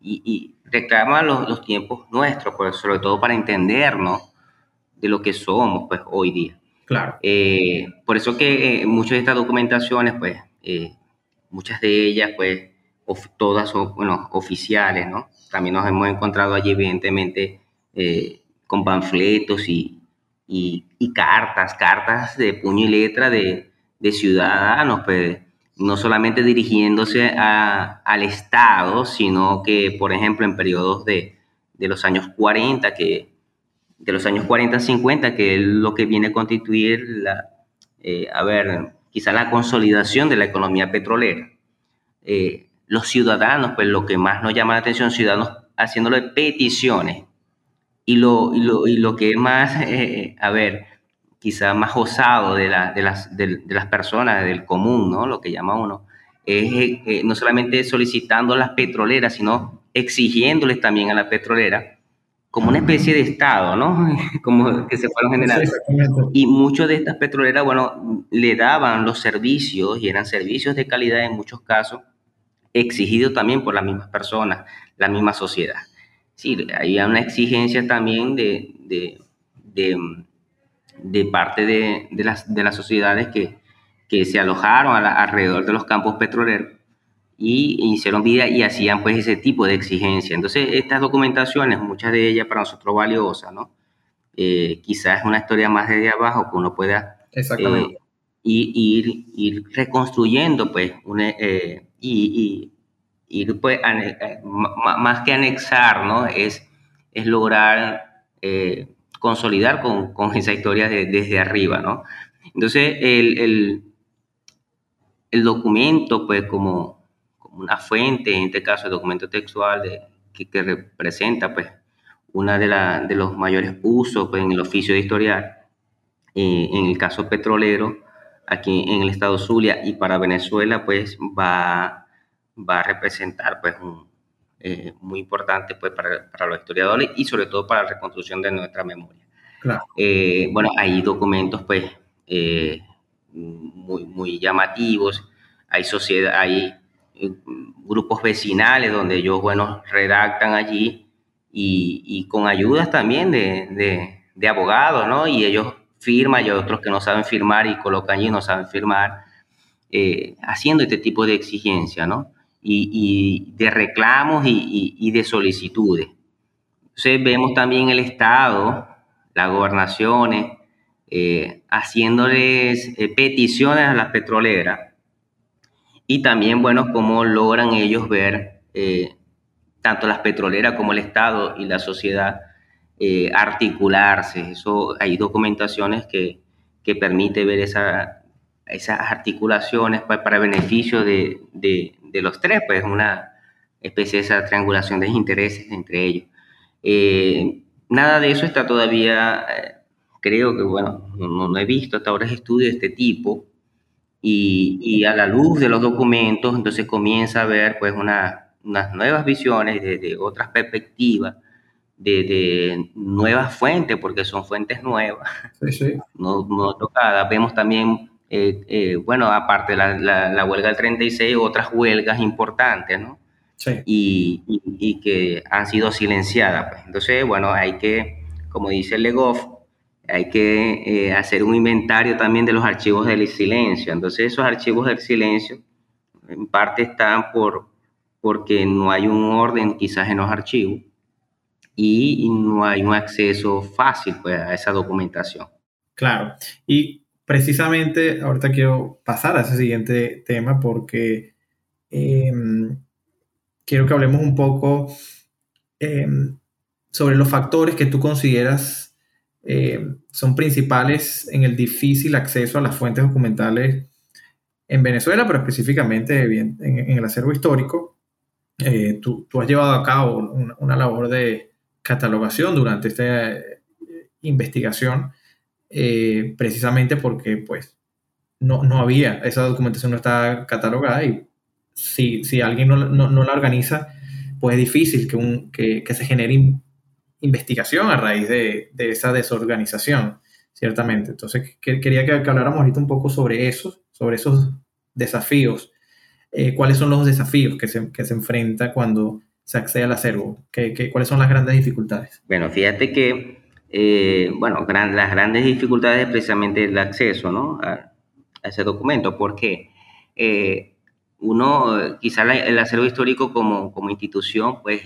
C: y reclama los, los tiempos nuestros, pues, sobre todo para entendernos de lo que somos pues, hoy día.
B: Claro.
C: Eh, por eso que eh, muchas de estas documentaciones, pues, eh, muchas de ellas, pues, todas son, bueno, oficiales, ¿no? También nos hemos encontrado allí, evidentemente, con panfletos y, y, y, cartas, cartas de puño y letra de, de ciudadanos, pues, no solamente dirigiéndose al Estado, sino que, por ejemplo, en periodos de, los años 40, que, de los años 40-50, que es lo que viene a constituir la, eh, a ver, quizá la consolidación de la economía petrolera. Eh, los ciudadanos, pues lo que más nos llama la atención, ciudadanos haciéndolo de peticiones. Y lo, y lo, que es más, eh, a ver, quizá más osado de, de, las, de, las personas, del común, ¿no? Lo que llama uno, es eh, eh, no solamente solicitando a las petroleras, sino exigiéndoles también a la petrolera como una especie de Estado, ¿no? como que se fueron generando. y muchas de estas petroleras, bueno, le daban los servicios y eran servicios de calidad en muchos casos, exigidos también por las mismas personas, la misma sociedad. Sí, había una exigencia también de, de, de de parte de, de, las, de las sociedades que, que se alojaron alrededor de los campos petroleros y hicieron vida y hacían pues ese tipo de exigencia. Entonces, estas documentaciones, muchas de ellas para nosotros valiosas, ¿no? Eh, quizás es una historia más desde abajo que uno pueda
B: eh,
C: ir, ir, reconstruyendo, pues, eh, y, ir, pues, más que anexar, ¿no? Es, es lograr consolidar con, con esa historia desde arriba, ¿no? Entonces, el, el, el documento, pues, como, como, una fuente, en este caso el documento textual de, que, que, representa, pues, una de, la, de los mayores usos pues, en el oficio de historial, eh, en el caso petrolero, aquí en el estado Zulia y para Venezuela, pues, va, va a representar, pues, un, eh, muy importante pues, para, para, los historiadores y sobre todo para la reconstrucción de nuestra memoria. Eh, bueno, hay documentos pues eh, muy, muy llamativos, hay, sociedad, hay grupos vecinales donde ellos, bueno, redactan allí y, y con ayudas también de, de, de, abogados, ¿no? Y ellos firman y otros que no saben firmar y colocan allí no saben firmar, haciendo este tipo de exigencia, ¿no? Y, de reclamos y, de solicitudes. Entonces vemos también el Estado, las gobernaciones, eh, haciéndoles eh, peticiones a las petroleras y también, bueno, cómo logran ellos ver eh, tanto las petroleras como el Estado y la sociedad articularse. Eso, hay documentaciones que, que permite ver esa, esas articulaciones para beneficio de, de, de, los tres, pues una especie de esa triangulación de intereses entre ellos. nada de eso está todavía creo que, bueno, no, he visto hasta ahora estudios de este tipo y, y, a la luz de los documentos, entonces comienza a ver pues una, unas nuevas visiones de, otras perspectivas, de, de, nuevas fuentes, porque son fuentes nuevas, sí, sí. No, no, tocadas. Vemos también, eh, eh, bueno, aparte de la, la, huelga del 36, otras huelgas importantes, ¿no? Sí. Y, y, y, que han sido silenciadas. Pues. Entonces, bueno, hay que, como dice Legoff, hay que eh, hacer un inventario también de los archivos del silencio. Entonces esos archivos del silencio en parte están por, porque no hay un orden quizás en los archivos y, no hay un acceso fácil pues, a esa documentación.
B: Claro, y precisamente ahorita quiero pasar a ese siguiente tema porque em, quiero que hablemos un poco em, sobre los factores que tú consideras eh, son principales en el difícil acceso a las fuentes documentales en Venezuela, pero específicamente en, el acervo histórico. Eh, tú, has llevado a cabo una, labor de catalogación durante esta eh, precisamente porque pues, no, no, había, esa documentación no está catalogada y si, si alguien no, no, la organiza, pues es difícil que, un, que, que se genere investigación a raíz de, de esa desorganización, ciertamente. Entonces, quería que, habláramos ahorita un poco sobre eso, sobre esos desafíos. Eh, ¿Cuáles son los desafíos que se, que se enfrenta cuando se accede al acervo? ¿Qué, cuáles son las grandes dificultades?
C: Bueno, fíjate que, eh, bueno, las grandes dificultades es precisamente el acceso ¿no? a, ese documento, porque eh, uno, quizá el acervo histórico como, como institución, pues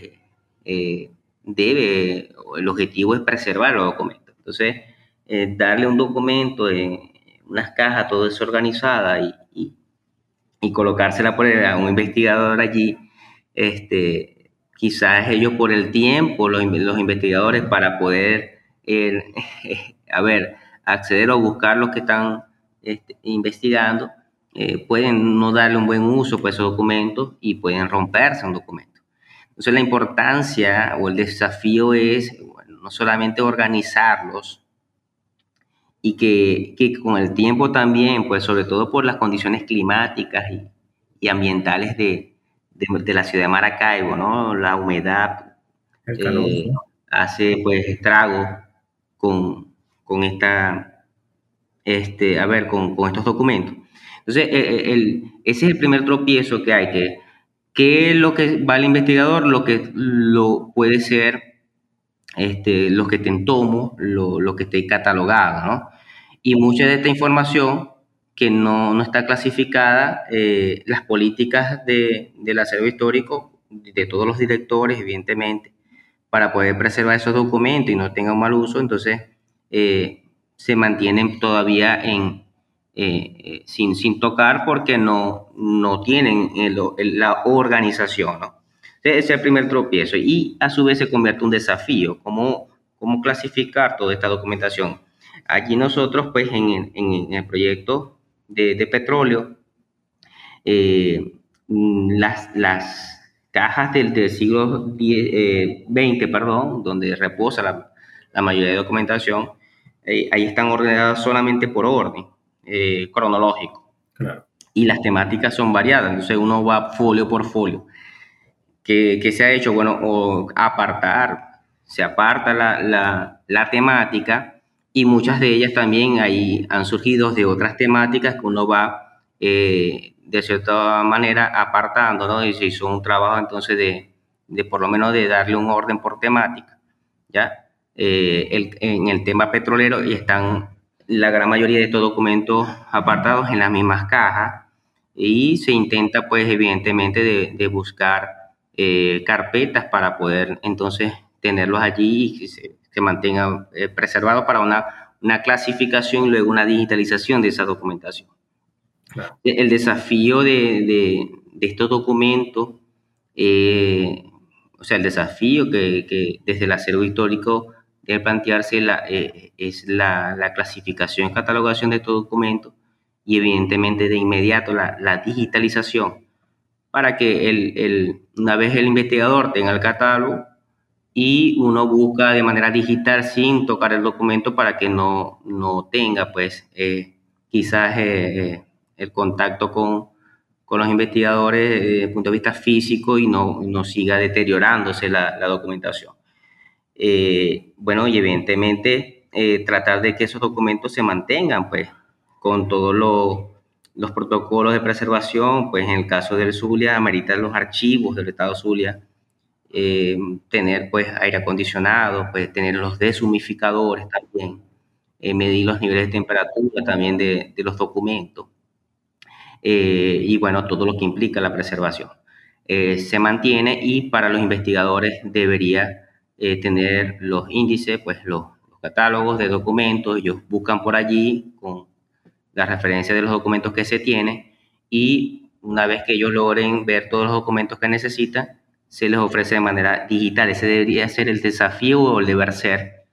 C: debe, el objetivo es preservar los documentos. Entonces, eh, darle un documento en unas cajas todo desorganizada y, y, colocársela por a un investigador allí, este, quizás ellos por el tiempo, los investigadores, para poder, a ver, acceder o buscar los que están este, investigando, eh, pueden no darle un buen uso a esos documentos y pueden romperse un documento. Entonces la importancia o el desafío es no solamente organizarlos y que, que, con el tiempo también, pues sobre todo por las condiciones climáticas y, y ambientales de, de, la ciudad de Maracaibo, ¿no? La humedad eh, hace pues estragos con, esta, este, a ver, con, estos documentos. Entonces, eh, el, ese es el primer tropiezo que hay, que ¿Qué es lo que va el investigador? Lo que lo puede ser este, lo que esté en tomo, lo, lo que esté catalogado, ¿no? Y mucha de esta información que no, no está clasificada, eh, las políticas de, del acervo histórico, de todos los directores, evidentemente, para poder preservar esos documentos y no tengan mal uso, entonces eh, se mantienen todavía en, eh, eh, sin, sin tocar porque no, no tienen la organización. Ese es el primer tropiezo y a su vez se convierte en un desafío, cómo, cómo clasificar toda esta documentación. Aquí nosotros, pues en, el proyecto de, petróleo, eh, las, las cajas del, del siglo XX, perdón, donde reposa la, la mayoría de documentación, ahí están ordenadas solamente por orden. Eh, cronológico. Y las temáticas son variadas, entonces uno va folio por folio. ¿Qué, se ha hecho? Bueno, o apartar, se aparta la, la, temática y muchas de ellas también ahí han surgido de otras temáticas que uno va eh, de cierta manera apartando, ¿no? Y se hizo un trabajo entonces de, de por lo menos de darle un orden por temática, ¿ya? Eh, el, en el tema petrolero y están la gran mayoría de estos documentos apartados en las mismas cajas y se intenta pues evidentemente de, buscar eh, carpetas para poder entonces tenerlos allí y que se, mantengan preservados para una, una clasificación y luego una digitalización de esa documentación. El desafío de, de, de estos documentos, o sea, el desafío que, que, desde el acervo histórico debe plantearse la, es la, la, clasificación y catalogación de estos documentos y evidentemente de inmediato la, la digitalización para que el, el, una vez el investigador tenga el catálogo y uno busca de manera digital sin tocar el documento para que no, no tenga pues eh, quizás eh, eh, el contacto con, con, los investigadores desde el punto de vista físico y no, no siga deteriorándose la, documentación. bueno, y evidentemente tratar de que esos documentos se mantengan pues con todos los los protocolos de preservación, pues en el caso del Zulia, ameritan los archivos del estado Zulia, eh, tener pues aire acondicionado, pues tener los deshumificadores también, eh, medir los niveles de temperatura también de, de los documentos eh, y bueno, todo lo que implica la preservación. se mantiene y para los investigadores debería tener los índices, pues los, los catálogos de documentos, ellos buscan por allí con la referencia de los documentos que se tiene y una vez que ellos logren ver todos los documentos que necesitan, se les ofrece de manera digital. Ese debería ser el desafío o el deber ser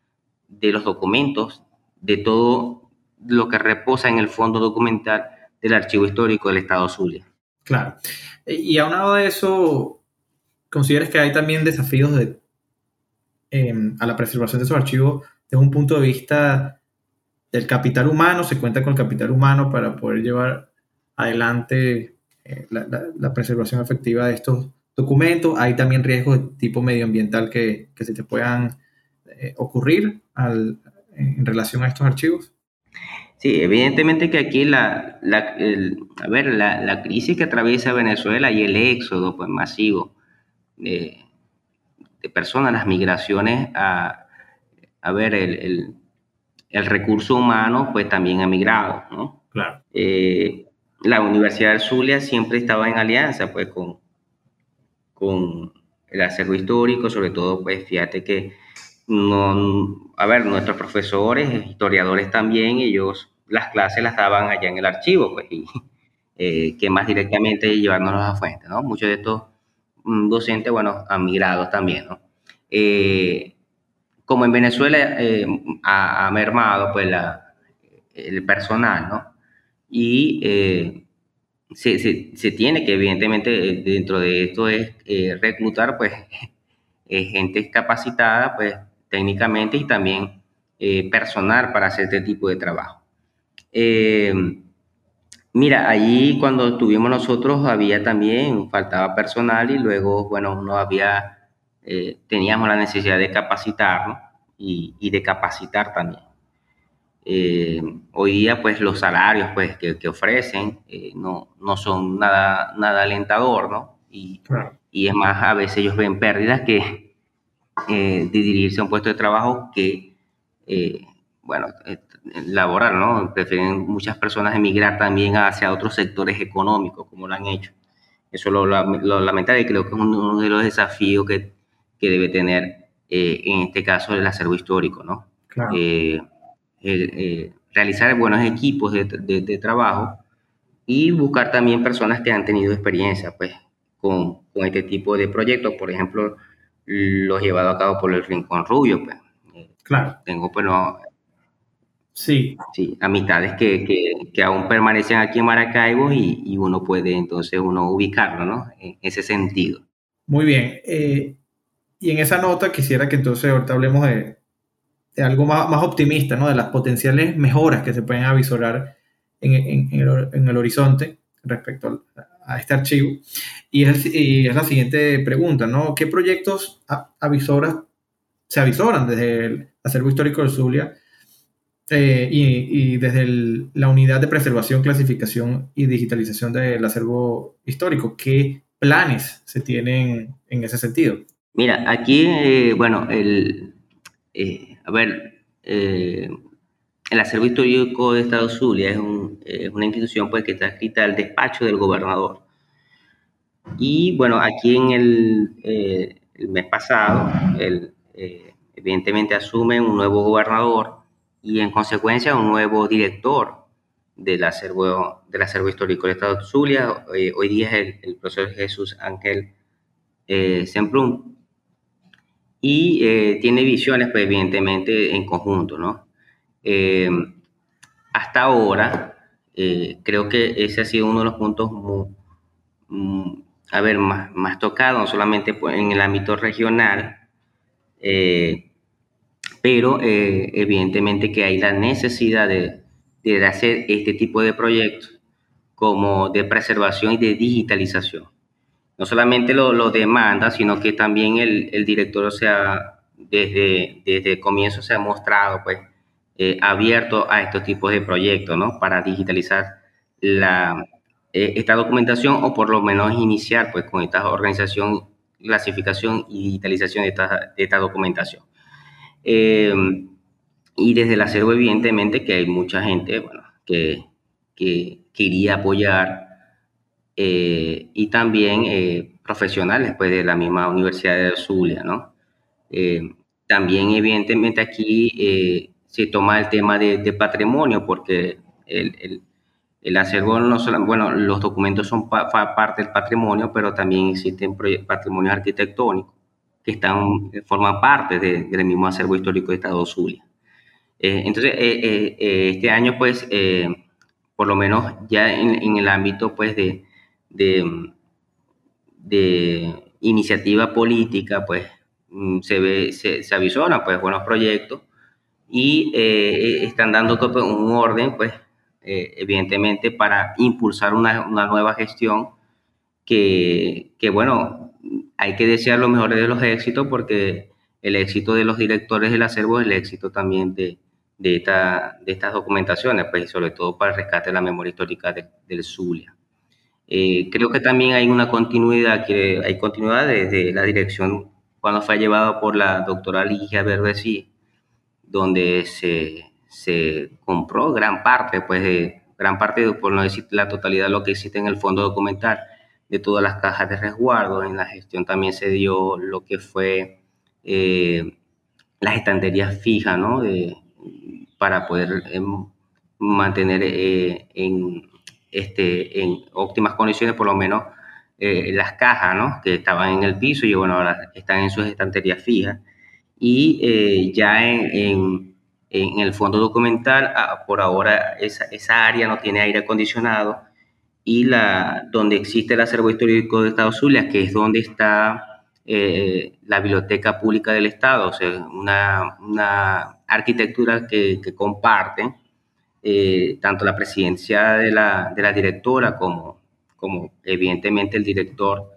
C: de los documentos, de todo lo que reposa en el fondo documental del archivo histórico del Estado Zulia.
B: Claro. Y aunado de eso, ¿consideras que hay también desafíos de, em, a la preservación de esos archivos desde un punto de vista del capital humano, se cuenta con el capital humano para poder llevar adelante eh, la, preservación efectiva de estos documentos. Hay también riesgos de tipo medioambiental que, se te puedan eh, ocurrir en relación a estos archivos.
C: Sí, evidentemente que aquí la, a ver, la, crisis que atraviesa Venezuela y el éxodo pues, masivo de, personas, las migraciones a, a ver, el el recurso humano pues también ha migrado, ¿no?
B: Claro.
C: Eh, la Universidad de Zulia siempre estaba en alianza pues con, con el acervo histórico, sobre todo pues fíjate que no, a ver, nuestros profesores, historiadores también, ellos las clases las daban allá en el archivo, pues, y eh, que más directamente llevarnos a fuente, ¿no? Muchos de estos mm, docentes, bueno, han migrado también, ¿no? Eh, como en Venezuela eh, ha, mermado pues la, el personal, ¿no? Y eh, se, se, tiene que evidentemente dentro de esto es reclutar pues gente capacitada pues técnicamente y también personal para hacer este tipo de trabajo. Mira, allí cuando estuvimos nosotros había también, faltaba personal y luego, bueno, no había eh, teníamos la necesidad de capacitarnos y, de capacitar también. Eh, hoy día, pues los salarios pues, que, ofrecen eh, no, no son nada, nada alentador, ¿no? Y, y es más, a veces ellos ven pérdidas que de dirigirse a un puesto de trabajo que, bueno, laboral, ¿no? Prefieren muchas personas emigrar también hacia otros sectores económicos, como lo han hecho. Eso lo, lo lamentable y creo que es uno de los desafíos que que debe tener, eh, en este caso, el acervo histórico, ¿no? Eh, eh, realizar buenos equipos de, de, trabajo y buscar también personas que han tenido experiencia, pues, con, con este tipo de proyectos, por ejemplo, los llevados a cabo por el Rincón Rubio, pues.
B: Claro.
C: Tengo, pues, no,
B: Sí.
C: Sí, amistades que, que, que, aún permanecen aquí en Maracaibo y, y, uno puede entonces uno ubicarlo, ¿no? En ese sentido.
B: Muy bien. Y en esa nota quisiera que entonces ahorita hablemos de, algo más, más, optimista, ¿no? De las potenciales mejoras que se pueden avisorar en, en, el, horizonte respecto a, este archivo. Y es, es, la siguiente pregunta, ¿no? ¿Qué proyectos avisoras se avisoran desde el acervo histórico de Zulia eh, y, desde la unidad de preservación, clasificación y digitalización del acervo histórico? ¿Qué planes se tienen en ese sentido?
C: Mira, aquí, eh, bueno, el, eh, a ver, el acervo histórico de Estado Zulia es, una institución pues, que está escrita al despacho del gobernador. Y bueno, aquí en el, mes pasado, evidentemente asume un nuevo gobernador y en consecuencia un nuevo director del acervo, del acervo histórico del Estado de Zulia. hoy día es el, profesor Jesús Ángel eh, Semplum. Y tiene visiones, pues evidentemente, en conjunto, ¿no? hasta ahora, creo que ese ha sido uno de los puntos muy, a ver, más, más tocado, no solamente pues, en el ámbito regional, eh, pero eh, evidentemente que hay la necesidad de, de, hacer este tipo de proyectos como de preservación y de digitalización. No solamente lo, lo demanda, sino que también el, el, director, sea, desde, desde el comienzo se ha mostrado pues, eh, abierto a estos tipos de proyectos, ¿no? Para digitalizar la, eh, esta documentación o por lo menos iniciar pues con esta organización, clasificación y digitalización de esta, de esta documentación. Eh, y desde el acervo evidentemente que hay mucha gente bueno, que, que quería apoyar eh, y también profesionales pues, de la misma Universidad de Zulia. ¿no? también evidentemente aquí se toma el tema de, de patrimonio porque el, el el acervo no solo, bueno, los documentos son parte del patrimonio, pero también existen patrimonios arquitectónicos que están, forman parte del mismo acervo histórico de Estado Zulia. Eh, entonces, eh, eh, este año, pues, por lo menos ya en, el ámbito, pues, de, de, de iniciativa política, pues, mm, se, ve, se, se pues, buenos proyectos y están dando un orden, pues, eh, evidentemente, para impulsar una, nueva gestión que, bueno, hay que desear lo mejor de los éxitos porque el éxito de los directores del acervo es el éxito también de, de, esta, de estas documentaciones, pues sobre todo para el rescate de la memoria histórica del Zulia. Eh, creo que también hay una continuidad, que hay continuidad desde la dirección cuando fue llevado por la doctora Ligia Verdesí, donde se, se compró gran parte, pues, de, gran parte, por no decir la totalidad de lo que existe en el fondo documental, de todas las cajas de resguardo. En la gestión también se dio lo que fue eh, las estanterías fijas, ¿no? De, para poder em, mantener eh, en, este, en óptimas condiciones, por lo menos, eh, las cajas, ¿no? Que estaban en el piso y, bueno, ahora están en sus estanterías fijas. Y ya en en el fondo documental, ah, por ahora esa, esa, área no tiene aire acondicionado y la, donde existe el acervo histórico de Estado Zulia, que es donde está eh, la biblioteca pública del Estado, o sea, una, una arquitectura que, que comparten eh, tanto la presidencia de la, de la directora como, como evidentemente el director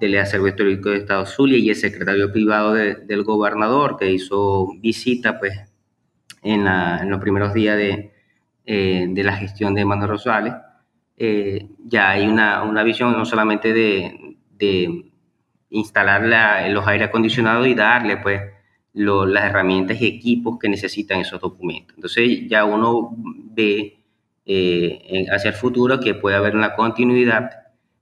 C: del acervo histórico de Estado Zulia y el secretario privado del gobernador que hizo visita pues en, los primeros días de, eh, de, la gestión de Manuel Rosales, eh, ya hay una, una, visión no solamente de, de instalar los aire acondicionados y darle pues las herramientas y equipos que necesitan esos documentos. Entonces ya uno ve eh, hacia el futuro que puede haber una continuidad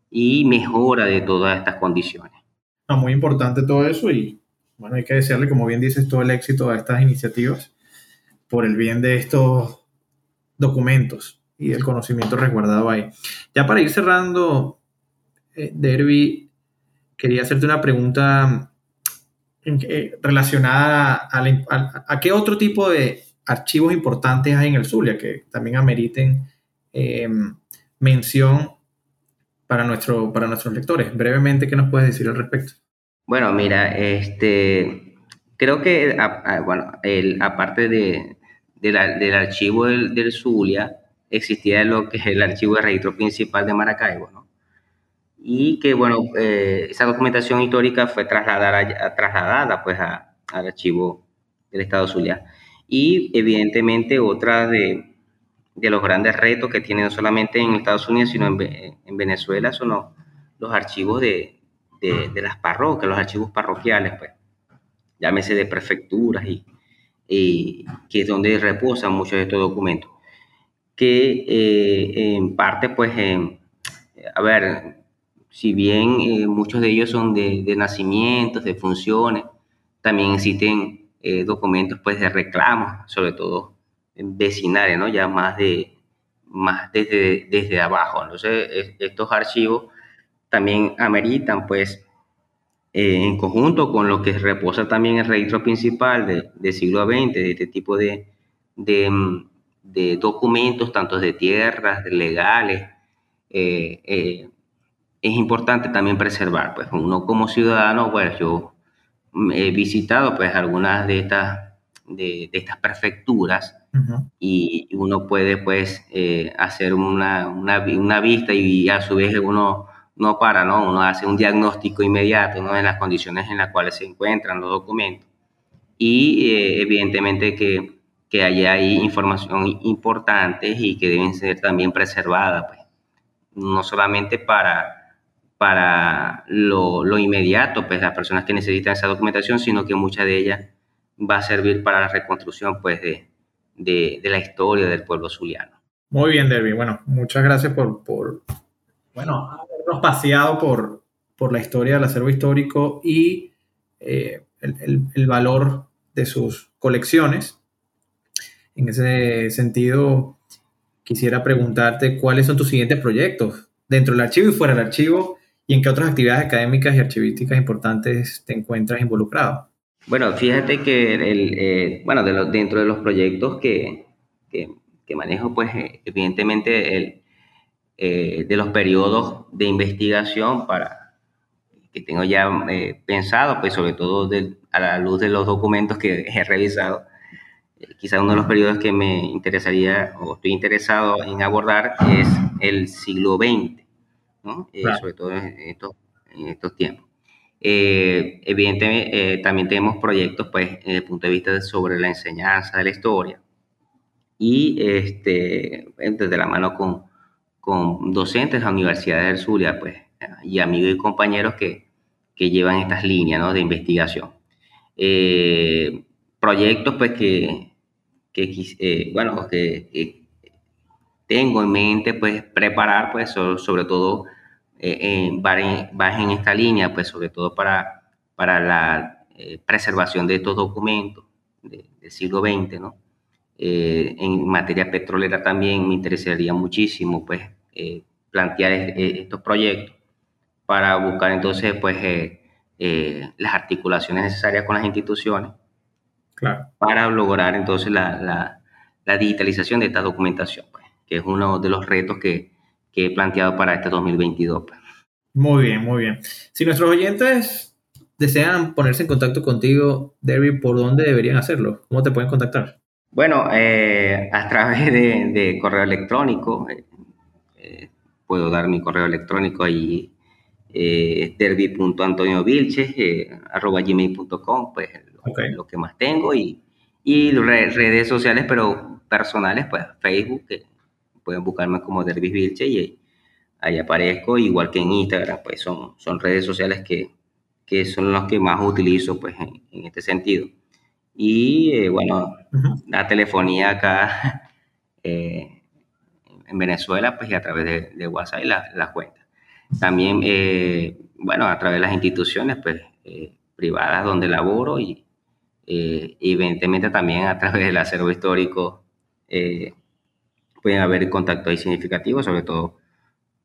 C: y mejora de todas estas condiciones.
B: muy importante todo eso y bueno, hay que desearle, como bien dices, todo el éxito a estas iniciativas por el bien de estos documentos y el conocimiento resguardado ahí. Ya para ir cerrando, eh, Derby, quería hacerte una pregunta relacionada a, qué otro tipo de archivos importantes hay en el Zulia que también ameriten em, mención para, nuestro, para nuestros lectores. Brevemente, ¿qué nos puedes decir al respecto?
C: Bueno, mira, este, creo que, bueno, aparte de, del archivo del, Zulia existía lo que es el archivo de registro principal de Maracaibo, ¿no? Y que, bueno, eh, esa documentación histórica fue trasladada, trasladada pues, al archivo del Estado Zulia. Y, evidentemente, otra de, de, los grandes retos que tiene no solamente en Estados Unidos, sino en, en Venezuela, son los, archivos de, de, de, las parroquias, los archivos parroquiales, pues, llámese de prefecturas y, que es donde reposan muchos de estos documentos, que eh, en parte, pues, a ver, si bien eh, muchos de ellos son de, nacimientos, de funciones, también existen eh, documentos pues de reclamos, sobre todo vecinales, ¿no? Ya más de más desde, desde abajo. Entonces, estos archivos también ameritan pues en conjunto con lo que reposa también el registro principal de, del siglo XX, de este tipo de, de, de documentos, tanto de tierras, de legales, eh, eh, es importante también preservar. Pues uno como ciudadano, pues yo he visitado pues algunas de estas, de, estas prefecturas y uno puede pues hacer una, una, una, vista y a su vez uno no para, ¿no? Uno hace un diagnóstico inmediato, ¿no? En las condiciones en las cuales se encuentran los documentos. Y eh, evidentemente que, que allá hay información importante y que deben ser también preservadas, pues. No solamente para, para lo, lo, inmediato, pues las personas que necesitan esa documentación, sino que mucha de ella va a servir para la reconstrucción, pues, de, de, de la historia del pueblo zuliano.
B: Muy bien, Derby. Bueno, muchas gracias por, por bueno, habernos paseado por, por la historia del acervo histórico y eh, el, el, valor de sus colecciones. En ese sentido, quisiera preguntarte cuáles son tus siguientes proyectos dentro del archivo y fuera del archivo y en qué otras actividades académicas y archivísticas importantes te encuentras involucrado.
C: Bueno, fíjate que el, eh, bueno, de dentro de los proyectos que, que, manejo, pues evidentemente el, eh, de los periodos de investigación para que tengo ya eh, pensado, pues sobre todo a la luz de los documentos que he revisado, eh, quizá uno de los periodos que me interesaría o estoy interesado en abordar es el siglo XX, ¿no? sobre todo en estos, en estos tiempos. evidentemente, también tenemos proyectos, pues, desde el punto de vista sobre la enseñanza de la historia y este, desde la mano con, con docentes de la Universidad del Zulia, pues, y amigos y compañeros que, que llevan estas líneas ¿no? de investigación. Eh, proyectos, pues, que, que eh, bueno, que, tengo en mente, pues, preparar, pues, sobre, todo, eh, en, en esta línea, pues, sobre todo para, para la eh, preservación de estos documentos del siglo XX, ¿no? en materia petrolera también me interesaría muchísimo, pues, eh, plantear eh, estos proyectos para buscar entonces pues eh, las articulaciones necesarias con las instituciones para lograr entonces la, digitalización de esta documentación, pues, que es uno de los retos que, he planteado para este 2022. Pues.
B: Muy bien, muy bien. Si nuestros oyentes desean ponerse en contacto contigo, Derby, ¿por dónde deberían hacerlo? ¿Cómo te pueden contactar?
C: Bueno, a través de, de correo electrónico, puedo dar mi correo electrónico ahí, eh, derby.antoniovilches, eh, arroba gmail.com, pues lo, que más tengo, y, y redes sociales, pero personales, pues Facebook, que pueden buscarme como Derby Vilches y ahí aparezco, igual que en Instagram, pues son, son redes sociales que, que son los que más utilizo, pues en, este sentido. Y eh, bueno, la telefonía acá, eh, en Venezuela, pues y a través de, WhatsApp y las la cuentas. También, eh, bueno, a través de las instituciones, pues, eh, privadas donde laboro y eh, evidentemente también a través del acervo histórico pueden haber contactos ahí significativos, sobre todo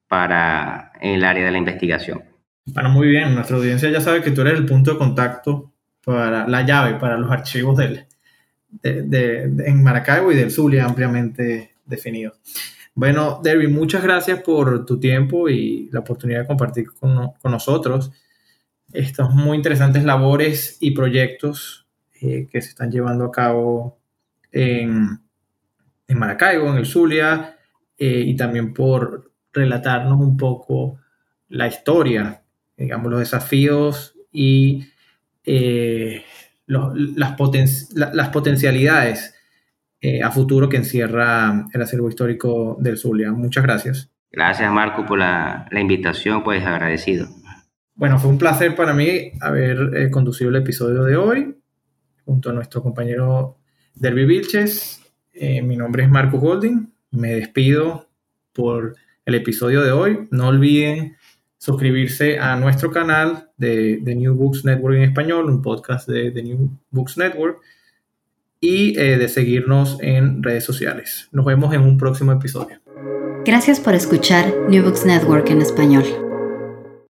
C: para el área de la investigación.
B: Bueno, muy bien, nuestra audiencia ya sabe que tú eres el punto de contacto para la llave, para los archivos del, de, en Maracaibo y del Zulia ampliamente definidos. Bueno, Derby, muchas gracias por tu tiempo y la oportunidad de compartir con, nosotros estos muy interesantes labores y proyectos eh, que se están llevando a cabo en, Maracaibo, en el Zulia, eh, y también por relatarnos un poco la historia, digamos, los desafíos y eh, las, las potencialidades a futuro que encierra el acervo histórico del Zulia. Muchas gracias.
C: Gracias, Marco, por la, invitación, pues agradecido.
B: Bueno, fue un placer para mí haber eh, conducido el episodio de hoy junto a nuestro compañero Derby Vilches. Eh, mi nombre es Marco Golding. Me despido por el episodio de hoy. No olviden suscribirse a nuestro canal de, de New Books Network en español, un podcast de, de New Books Network, y eh, de seguirnos en redes sociales. Nos vemos en un próximo episodio.
A: Gracias por escuchar New Books Network en español.